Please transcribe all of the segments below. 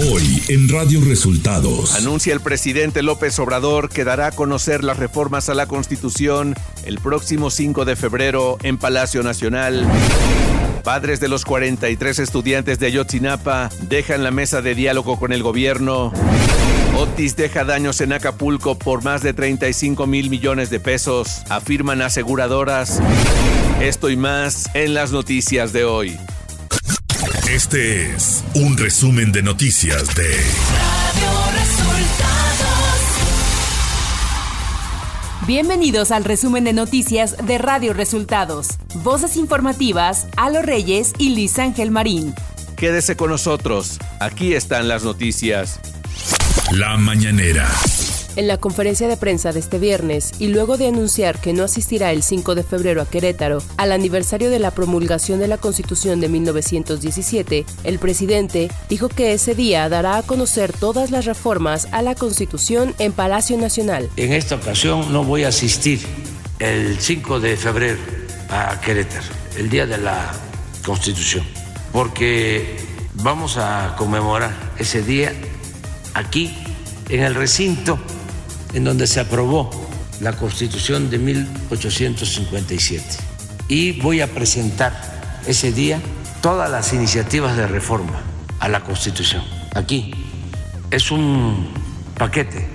Hoy en Radio Resultados. Anuncia el presidente López Obrador que dará a conocer las reformas a la Constitución el próximo 5 de febrero en Palacio Nacional. Padres de los 43 estudiantes de Ayotzinapa dejan la mesa de diálogo con el gobierno. Otis deja daños en Acapulco por más de 35 mil millones de pesos, afirman aseguradoras. Esto y más en las noticias de hoy. Este es un resumen de noticias de Radio Resultados. Bienvenidos al resumen de noticias de Radio Resultados. Voces informativas, Alo Reyes y Liz Ángel Marín. Quédese con nosotros. Aquí están las noticias. La mañanera. En la conferencia de prensa de este viernes, y luego de anunciar que no asistirá el 5 de febrero a Querétaro al aniversario de la promulgación de la Constitución de 1917, el presidente dijo que ese día dará a conocer todas las reformas a la Constitución en Palacio Nacional. En esta ocasión no voy a asistir el 5 de febrero a Querétaro, el día de la Constitución, porque vamos a conmemorar ese día aquí en el recinto en donde se aprobó la Constitución de 1857. Y voy a presentar ese día todas las iniciativas de reforma a la Constitución. Aquí es un paquete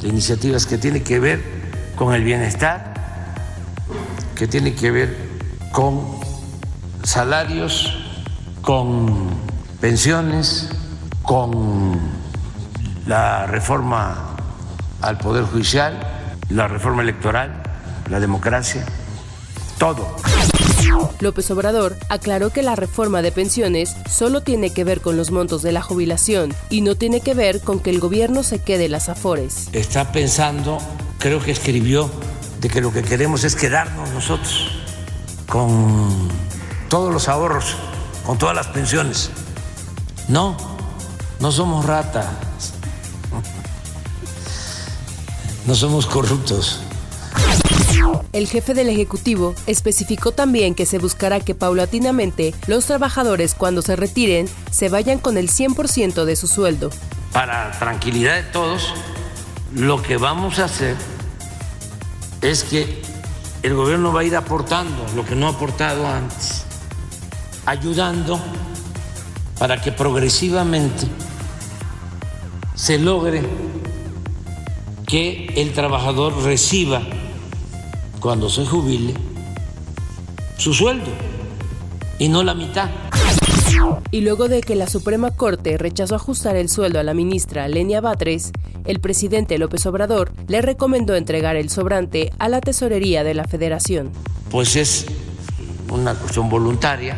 de iniciativas que tiene que ver con el bienestar, que tiene que ver con salarios, con pensiones, con la reforma al Poder Judicial, la reforma electoral, la democracia, todo. López Obrador aclaró que la reforma de pensiones solo tiene que ver con los montos de la jubilación y no tiene que ver con que el gobierno se quede las afores. Está pensando, creo que escribió, de que lo que queremos es quedarnos nosotros con todos los ahorros, con todas las pensiones. No, no somos ratas no somos corruptos. El jefe del Ejecutivo especificó también que se buscará que paulatinamente los trabajadores cuando se retiren se vayan con el 100% de su sueldo. Para tranquilidad de todos, lo que vamos a hacer es que el gobierno va a ir aportando lo que no ha aportado antes, ayudando para que progresivamente se logre que el trabajador reciba cuando se jubile su sueldo y no la mitad. Y luego de que la Suprema Corte rechazó ajustar el sueldo a la ministra Lenia Batres, el presidente López Obrador le recomendó entregar el sobrante a la tesorería de la federación. Pues es una cuestión voluntaria.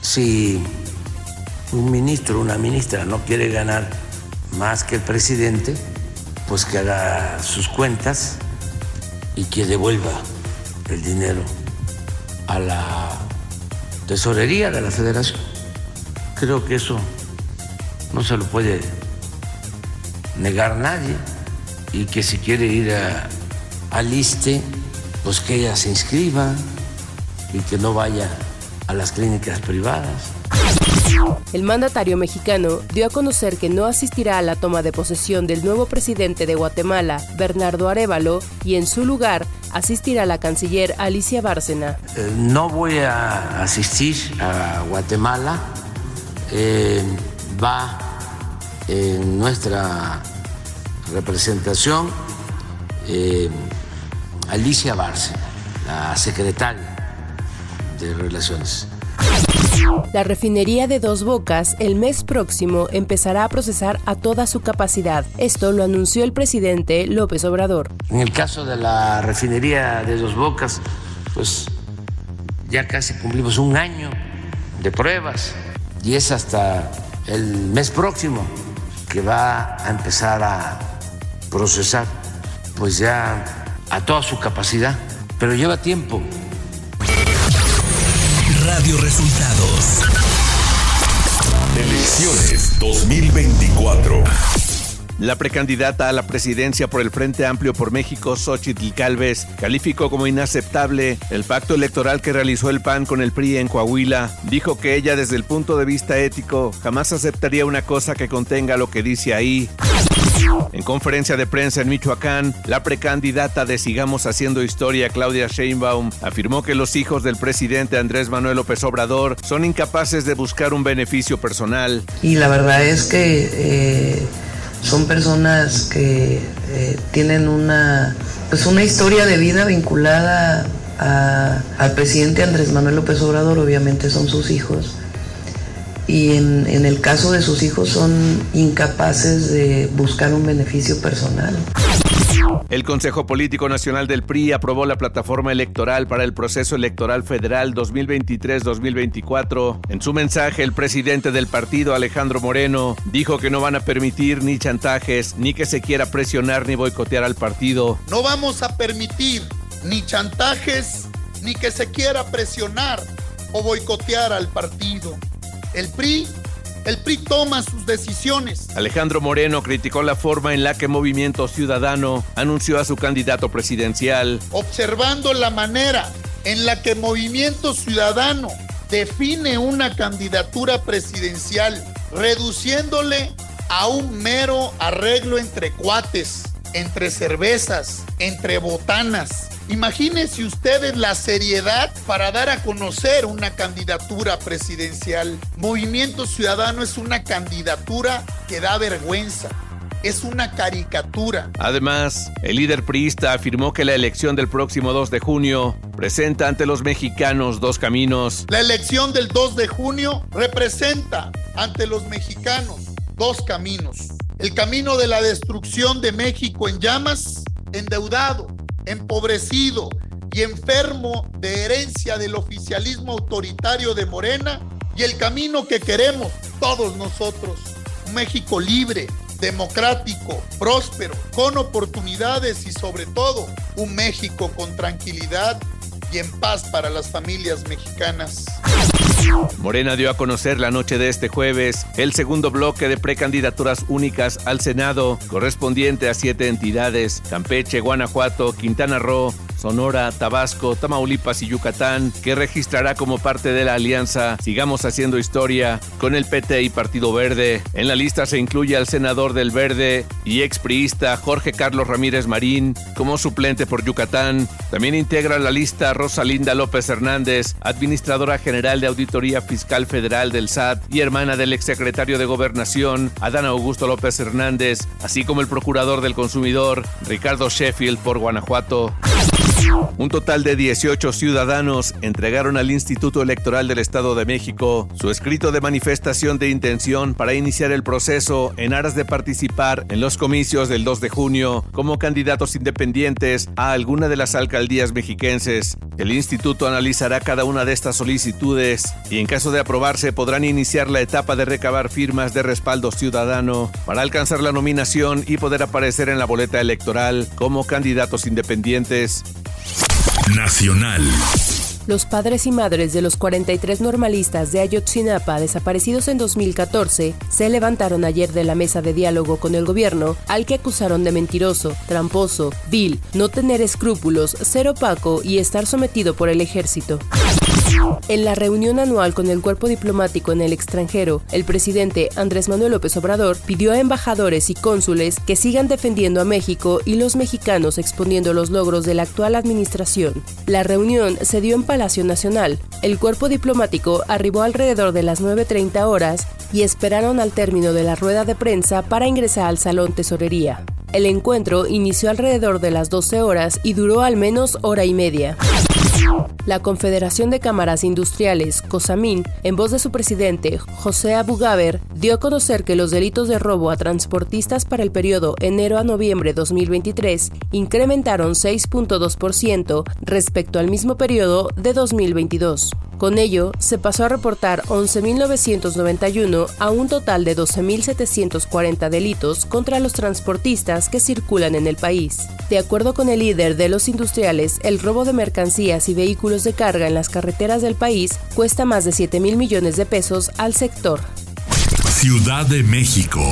Si un ministro o una ministra no quiere ganar más que el presidente, pues que haga sus cuentas y que devuelva el dinero a la tesorería de la federación. Creo que eso no se lo puede negar nadie y que si quiere ir a, al pues que ella se inscriba y que no vaya a las clínicas privadas. El mandatario mexicano dio a conocer que no asistirá a la toma de posesión del nuevo presidente de Guatemala, Bernardo Arevalo, y en su lugar asistirá la canciller Alicia Bárcena. Eh, no voy a asistir a Guatemala. Eh, va en nuestra representación eh, Alicia Bárcena, la secretaria de Relaciones la refinería de Dos Bocas el mes próximo empezará a procesar a toda su capacidad. Esto lo anunció el presidente López Obrador. En el caso de la refinería de Dos Bocas, pues ya casi cumplimos un año de pruebas y es hasta el mes próximo que va a empezar a procesar pues ya a toda su capacidad, pero lleva tiempo Radio Resultados. Elecciones 2024. La precandidata a la presidencia por el Frente Amplio por México, Xochitl Calves, calificó como inaceptable el pacto electoral que realizó el PAN con el PRI en Coahuila. Dijo que ella desde el punto de vista ético jamás aceptaría una cosa que contenga lo que dice ahí. En conferencia de prensa en Michoacán, la precandidata de Sigamos Haciendo Historia, Claudia Sheinbaum, afirmó que los hijos del presidente Andrés Manuel López Obrador son incapaces de buscar un beneficio personal. Y la verdad es que eh, son personas que eh, tienen una, pues una historia de vida vinculada al presidente Andrés Manuel López Obrador, obviamente son sus hijos y en, en, el caso de sus hijos son incapaces de buscar un beneficio personal. El Consejo Político Nacional del PRI aprobó la plataforma electoral para el proceso electoral federal 2023-2024. En su mensaje, el presidente del partido, Alejandro Moreno, dijo que no van a permitir ni chantajes, ni que se quiera presionar ni boicotear al partido. No vamos a permitir ni chantajes, ni que se quiera presionar o boicotear al partido. El PRI el PRI toma sus decisiones. Alejandro Moreno criticó la forma en la que Movimiento Ciudadano anunció a su candidato presidencial. Observando la manera en la que Movimiento Ciudadano define una candidatura presidencial, reduciéndole a un mero arreglo entre cuates, entre cervezas, entre botanas, Imagínense ustedes la seriedad para dar a conocer una candidatura presidencial. Movimiento Ciudadano es una candidatura que da vergüenza. Es una caricatura. Además, el líder priista afirmó que la elección del próximo 2 de junio presenta ante los mexicanos dos caminos. La elección del 2 de junio representa ante los mexicanos dos caminos. El camino de la destrucción de México en llamas, endeudado, empobrecido y enfermo de herencia del oficialismo autoritario de Morena y el camino que queremos todos nosotros, un México libre, democrático, próspero, con oportunidades y sobre todo un México con tranquilidad y en paz para las familias mexicanas. Morena dio a conocer la noche de este jueves el segundo bloque de precandidaturas únicas al Senado, correspondiente a siete entidades, Campeche, Guanajuato, Quintana Roo, Sonora, Tabasco, Tamaulipas y Yucatán, que registrará como parte de la alianza Sigamos Haciendo Historia con el PT y Partido Verde. En la lista se incluye al senador del Verde y expriista Jorge Carlos Ramírez Marín como suplente por Yucatán. También integra la lista Rosalinda López Hernández, administradora general de Auditoría Fiscal Federal del SAT y hermana del exsecretario de Gobernación, Adán Augusto López Hernández, así como el procurador del consumidor, Ricardo Sheffield por Guanajuato. Un total de 18 ciudadanos entregaron al Instituto Electoral del Estado de México su escrito de manifestación de intención para iniciar el proceso en aras de participar en los comicios del 2 de junio como candidatos independientes a alguna de las alcaldías mexiquenses. El instituto analizará cada una de estas solicitudes y en caso de aprobarse podrán iniciar la etapa de recabar firmas de respaldo ciudadano para alcanzar la nominación y poder aparecer en la boleta electoral como candidatos independientes. Nacional. Los padres y madres de los 43 normalistas de Ayotzinapa desaparecidos en 2014 se levantaron ayer de la mesa de diálogo con el gobierno, al que acusaron de mentiroso, tramposo, vil, no tener escrúpulos, ser opaco y estar sometido por el ejército. En la reunión anual con el cuerpo diplomático en el extranjero, el presidente Andrés Manuel López Obrador pidió a embajadores y cónsules que sigan defendiendo a México y los mexicanos exponiendo los logros de la actual administración. La reunión se dio en Palacio Nacional. El cuerpo diplomático arribó alrededor de las 9.30 horas y esperaron al término de la rueda de prensa para ingresar al Salón Tesorería. El encuentro inició alrededor de las 12 horas y duró al menos hora y media. La Confederación de Cámaras Industriales, COSAMIN, en voz de su presidente, José Abugaber, dio a conocer que los delitos de robo a transportistas para el periodo enero a noviembre 2023 incrementaron 6.2% respecto al mismo periodo de 2022. Con ello, se pasó a reportar 11.991 a un total de 12.740 delitos contra los transportistas que circulan en el país. De acuerdo con el líder de los industriales, el robo de mercancías y vehículos de carga en las carreteras del país cuesta más de 7 mil millones de pesos al sector. Ciudad de México.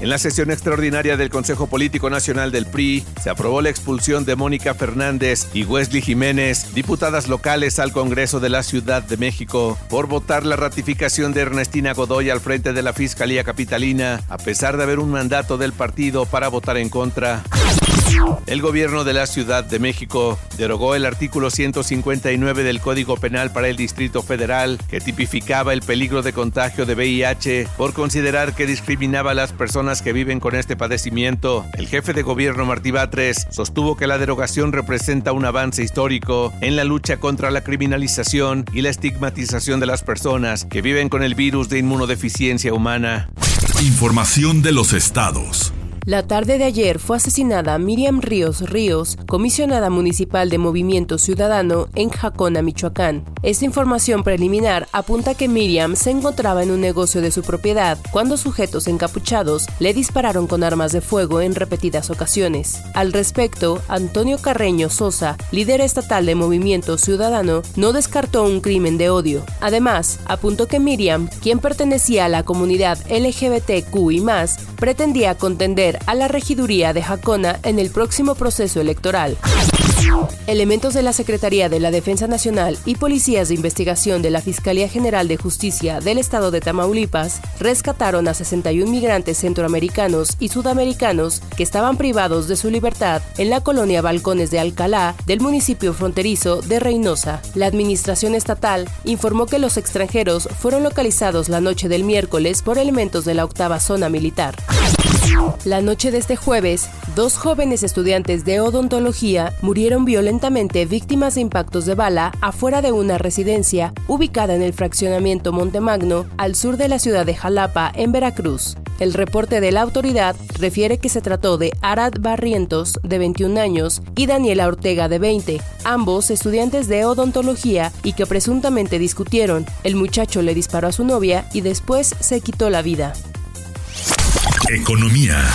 En la sesión extraordinaria del Consejo Político Nacional del PRI se aprobó la expulsión de Mónica Fernández y Wesley Jiménez, diputadas locales al Congreso de la Ciudad de México, por votar la ratificación de Ernestina Godoy al frente de la Fiscalía Capitalina, a pesar de haber un mandato del partido para votar en contra. El gobierno de la Ciudad de México derogó el artículo 159 del Código Penal para el Distrito Federal que tipificaba el peligro de contagio de VIH por considerar que discriminaba a las personas que viven con este padecimiento. El jefe de gobierno Martí Batres sostuvo que la derogación representa un avance histórico en la lucha contra la criminalización y la estigmatización de las personas que viven con el virus de inmunodeficiencia humana. Información de los estados. La tarde de ayer fue asesinada Miriam Ríos Ríos, comisionada municipal de Movimiento Ciudadano en Jacona, Michoacán. Esta información preliminar apunta que Miriam se encontraba en un negocio de su propiedad cuando sujetos encapuchados le dispararon con armas de fuego en repetidas ocasiones. Al respecto, Antonio Carreño Sosa, líder estatal de Movimiento Ciudadano, no descartó un crimen de odio. Además, apuntó que Miriam, quien pertenecía a la comunidad LGBTQ y más, pretendía contender a la regiduría de Jacona en el próximo proceso electoral. Elementos de la Secretaría de la Defensa Nacional y policías de investigación de la Fiscalía General de Justicia del Estado de Tamaulipas rescataron a 61 migrantes centroamericanos y sudamericanos que estaban privados de su libertad en la colonia Balcones de Alcalá del municipio fronterizo de Reynosa. La administración estatal informó que los extranjeros fueron localizados la noche del miércoles por elementos de la octava zona militar. La noche de este jueves, dos jóvenes estudiantes de odontología murieron violentamente víctimas de impactos de bala afuera de una residencia ubicada en el fraccionamiento Montemagno, al sur de la ciudad de Jalapa, en Veracruz. El reporte de la autoridad refiere que se trató de Arad Barrientos, de 21 años, y Daniela Ortega, de 20, ambos estudiantes de odontología y que presuntamente discutieron. El muchacho le disparó a su novia y después se quitó la vida. Economía.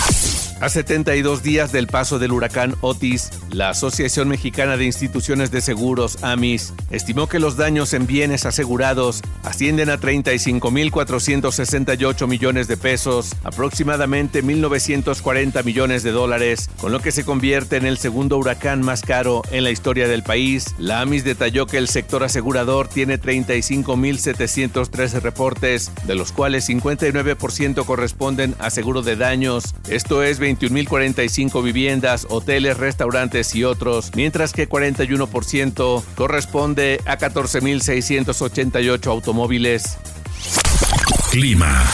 A 72 días del paso del huracán Otis, la Asociación Mexicana de Instituciones de Seguros, AMIS, estimó que los daños en bienes asegurados ascienden a 35.468 millones de pesos, aproximadamente 1.940 millones de dólares, con lo que se convierte en el segundo huracán más caro en la historia del país. La AMIS detalló que el sector asegurador tiene 35.713 reportes, de los cuales 59% corresponden a seguro de daños, esto es 21.045 viviendas, hoteles, restaurantes y otros, mientras que 41% corresponde a 14.688 automóviles. Clima.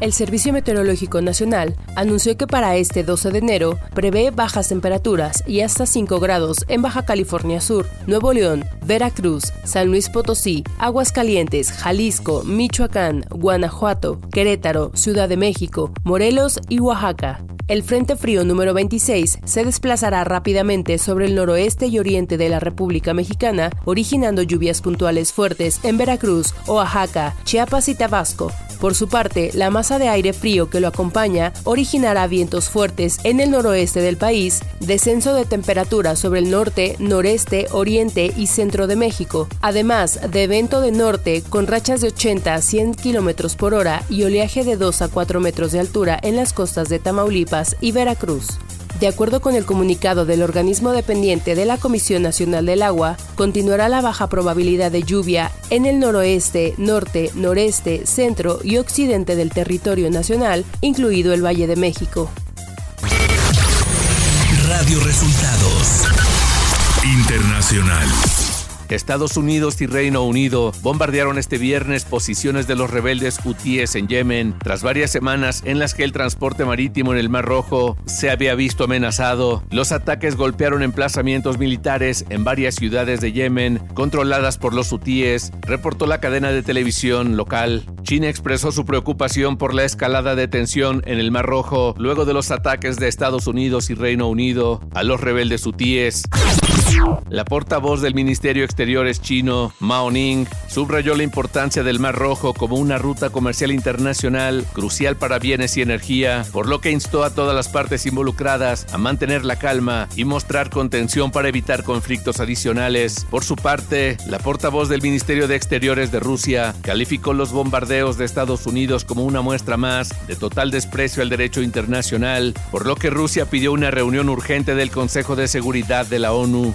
El Servicio Meteorológico Nacional anunció que para este 12 de enero prevé bajas temperaturas y hasta 5 grados en Baja California Sur, Nuevo León, Veracruz, San Luis Potosí, Aguascalientes, Jalisco, Michoacán, Guanajuato, Querétaro, Ciudad de México, Morelos y Oaxaca. El Frente Frío número 26 se desplazará rápidamente sobre el noroeste y oriente de la República Mexicana, originando lluvias puntuales fuertes en Veracruz, Oaxaca, Chiapas y Tabasco. Por su parte, la masa de aire frío que lo acompaña originará vientos fuertes en el noroeste del país, descenso de temperatura sobre el norte, noreste, oriente y centro de México, además de evento de norte con rachas de 80 a 100 km por hora y oleaje de 2 a 4 metros de altura en las costas de Tamaulipas y Veracruz. De acuerdo con el comunicado del organismo dependiente de la Comisión Nacional del Agua, continuará la baja probabilidad de lluvia en el noroeste, norte, noreste, centro y occidente del territorio nacional, incluido el Valle de México. Radio Resultados Internacional. Estados Unidos y Reino Unido bombardearon este viernes posiciones de los rebeldes hutíes en Yemen, tras varias semanas en las que el transporte marítimo en el Mar Rojo se había visto amenazado. Los ataques golpearon emplazamientos militares en varias ciudades de Yemen, controladas por los hutíes, reportó la cadena de televisión local. China expresó su preocupación por la escalada de tensión en el Mar Rojo luego de los ataques de Estados Unidos y Reino Unido a los rebeldes hutíes. La portavoz del Ministerio Exteriores chino, Mao Ning, subrayó la importancia del Mar Rojo como una ruta comercial internacional crucial para bienes y energía, por lo que instó a todas las partes involucradas a mantener la calma y mostrar contención para evitar conflictos adicionales. Por su parte, la portavoz del Ministerio de Exteriores de Rusia calificó los bombardeos de Estados Unidos como una muestra más de total desprecio al derecho internacional, por lo que Rusia pidió una reunión urgente del Consejo de Seguridad de la ONU.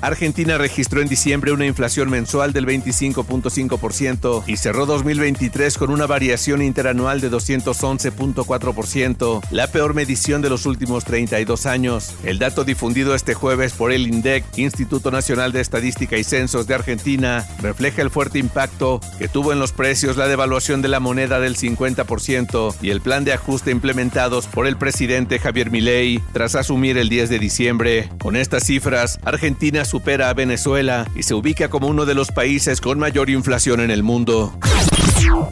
Argentina registró en diciembre una inflación mensual del 25.5% y cerró 2023 con una variación interanual de 211.4%, la peor medición de los últimos 32 años. El dato difundido este jueves por el INDEC, Instituto Nacional de Estadística y Censos de Argentina, refleja el fuerte impacto que tuvo en los precios la devaluación de la moneda del 50% y el plan de ajuste implementados por el presidente Javier Milei tras asumir el 10 de diciembre. Con estas cifras, Argentina supera a Venezuela y se ubica como uno de los países con mayor inflación en el mundo.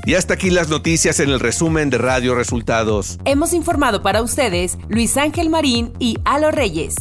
Y hasta aquí las noticias en el resumen de Radio Resultados. Hemos informado para ustedes Luis Ángel Marín y Alo Reyes.